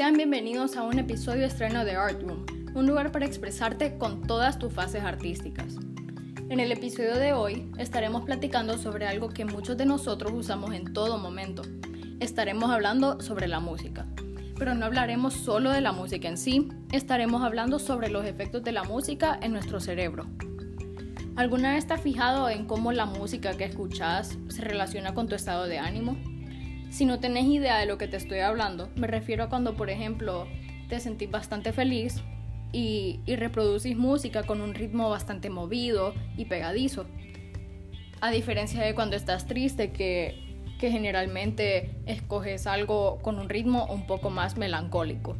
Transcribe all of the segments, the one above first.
Sean bienvenidos a un episodio estreno de Art Room, un lugar para expresarte con todas tus fases artísticas. En el episodio de hoy estaremos platicando sobre algo que muchos de nosotros usamos en todo momento. Estaremos hablando sobre la música. Pero no hablaremos solo de la música en sí, estaremos hablando sobre los efectos de la música en nuestro cerebro. ¿Alguna vez te has fijado en cómo la música que escuchas se relaciona con tu estado de ánimo? Si no tenés idea de lo que te estoy hablando, me refiero a cuando, por ejemplo, te sentís bastante feliz y, y reproducís música con un ritmo bastante movido y pegadizo. A diferencia de cuando estás triste, que, que generalmente escoges algo con un ritmo un poco más melancólico.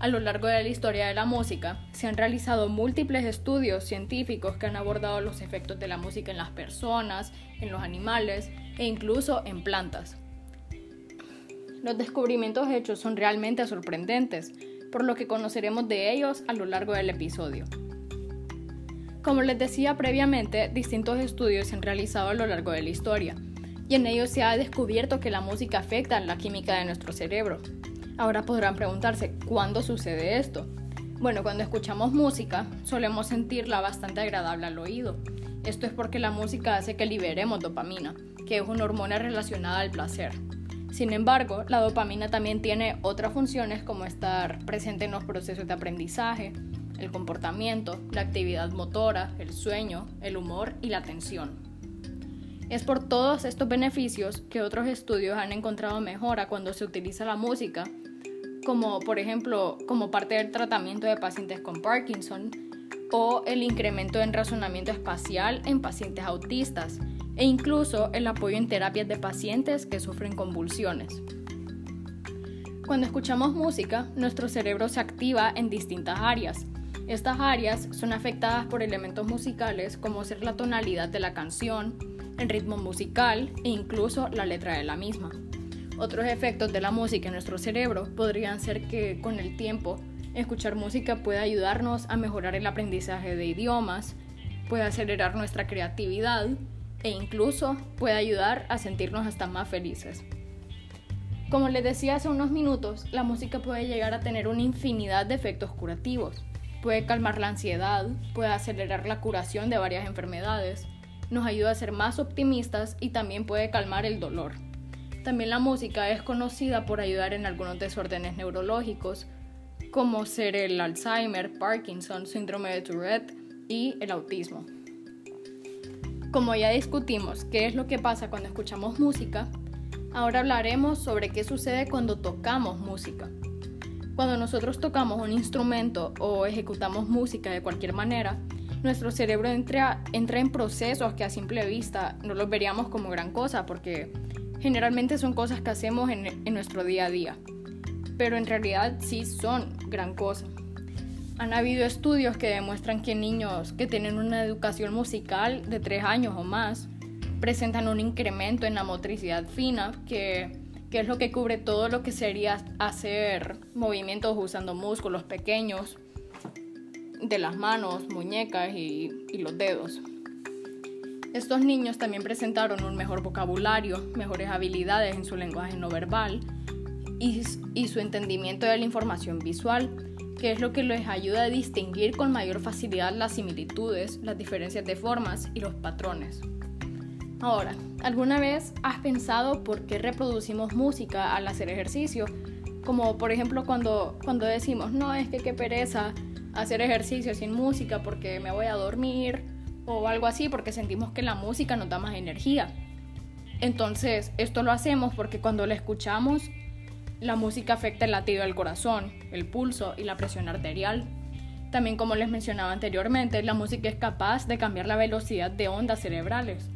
A lo largo de la historia de la música, se han realizado múltiples estudios científicos que han abordado los efectos de la música en las personas, en los animales e incluso en plantas. Los descubrimientos hechos son realmente sorprendentes, por lo que conoceremos de ellos a lo largo del episodio. Como les decía previamente, distintos estudios se han realizado a lo largo de la historia, y en ellos se ha descubierto que la música afecta la química de nuestro cerebro. Ahora podrán preguntarse, ¿cuándo sucede esto? Bueno, cuando escuchamos música, solemos sentirla bastante agradable al oído. Esto es porque la música hace que liberemos dopamina, que es una hormona relacionada al placer. Sin embargo, la dopamina también tiene otras funciones como estar presente en los procesos de aprendizaje, el comportamiento, la actividad motora, el sueño, el humor y la atención. Es por todos estos beneficios que otros estudios han encontrado mejora cuando se utiliza la música, como por ejemplo como parte del tratamiento de pacientes con Parkinson o el incremento en razonamiento espacial en pacientes autistas, e incluso el apoyo en terapias de pacientes que sufren convulsiones. Cuando escuchamos música, nuestro cerebro se activa en distintas áreas. Estas áreas son afectadas por elementos musicales como ser la tonalidad de la canción, el ritmo musical e incluso la letra de la misma. Otros efectos de la música en nuestro cerebro podrían ser que con el tiempo escuchar música puede ayudarnos a mejorar el aprendizaje de idiomas, puede acelerar nuestra creatividad e incluso puede ayudar a sentirnos hasta más felices. Como les decía hace unos minutos, la música puede llegar a tener una infinidad de efectos curativos. Puede calmar la ansiedad, puede acelerar la curación de varias enfermedades, nos ayuda a ser más optimistas y también puede calmar el dolor. También la música es conocida por ayudar en algunos desórdenes neurológicos, como ser el Alzheimer, Parkinson, síndrome de Tourette y el autismo. Como ya discutimos qué es lo que pasa cuando escuchamos música, ahora hablaremos sobre qué sucede cuando tocamos música. Cuando nosotros tocamos un instrumento o ejecutamos música de cualquier manera, nuestro cerebro entra, entra en procesos que a simple vista no los veríamos como gran cosa porque generalmente son cosas que hacemos en, en nuestro día a día, pero en realidad sí son gran cosa. Han habido estudios que demuestran que niños que tienen una educación musical de 3 años o más presentan un incremento en la motricidad fina, que, es lo que cubre todo lo que sería hacer movimientos usando músculos pequeños de las manos, muñecas y, los dedos. Estos niños también presentaron un mejor vocabulario, mejores habilidades en su lenguaje no verbal y, y su entendimiento de la información visual que es lo que les ayuda a distinguir con mayor facilidad las similitudes, las diferencias de formas y los patrones. Ahora, ¿alguna vez has pensado por qué reproducimos música al hacer ejercicio? Como por ejemplo cuando, cuando decimos, no, es que qué pereza hacer ejercicio sin música porque me voy a dormir o algo así porque sentimos que la música nos da más energía. Entonces, esto lo hacemos porque cuando la escuchamos la música afecta el latido del corazón, el pulso y la presión arterial. También, como les mencionaba anteriormente, la música es capaz de cambiar la velocidad de ondas cerebrales.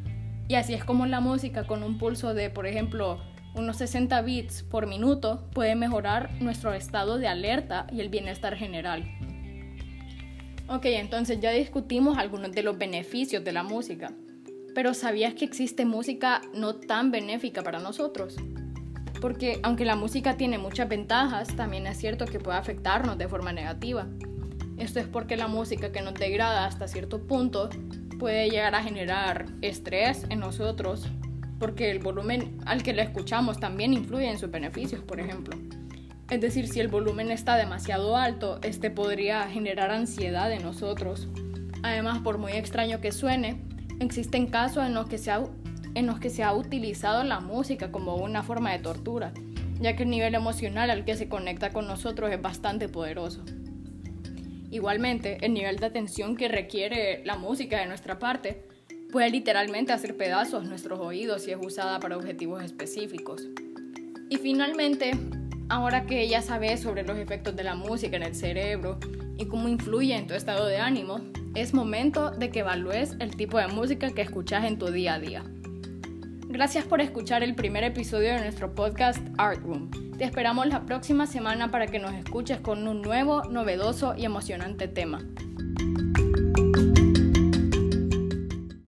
Y así es como la música con un pulso de, por ejemplo, unos 60 bits por minuto puede mejorar nuestro estado de alerta y el bienestar general. Ok, entonces ya discutimos algunos de los beneficios de la música, pero ¿sabías que existe música no tan benéfica para nosotros? Porque aunque la música tiene muchas ventajas, también es cierto que puede afectarnos de forma negativa. Esto es porque la música que nos degrada hasta cierto punto puede llegar a generar estrés en nosotros, porque el volumen al que la escuchamos también influye en sus beneficios, por ejemplo. Es decir, si el volumen está demasiado alto, este podría generar ansiedad en nosotros. Además, por muy extraño que suene, existen casos en los que se ha, en los que se ha utilizado la música como una forma de tortura, ya que el nivel emocional al que se conecta con nosotros es bastante poderoso. Igualmente, el nivel de atención que requiere la música de nuestra parte puede literalmente hacer pedazos nuestros oídos si es usada para objetivos específicos. Y finalmente, ahora que ya sabes sobre los efectos de la música en el cerebro y cómo influye en tu estado de ánimo, es momento de que evalúes el tipo de música que escuchas en tu día a día. Gracias por escuchar el primer episodio de nuestro podcast Art Room. Te esperamos la próxima semana para que nos escuches con un nuevo, novedoso y emocionante tema.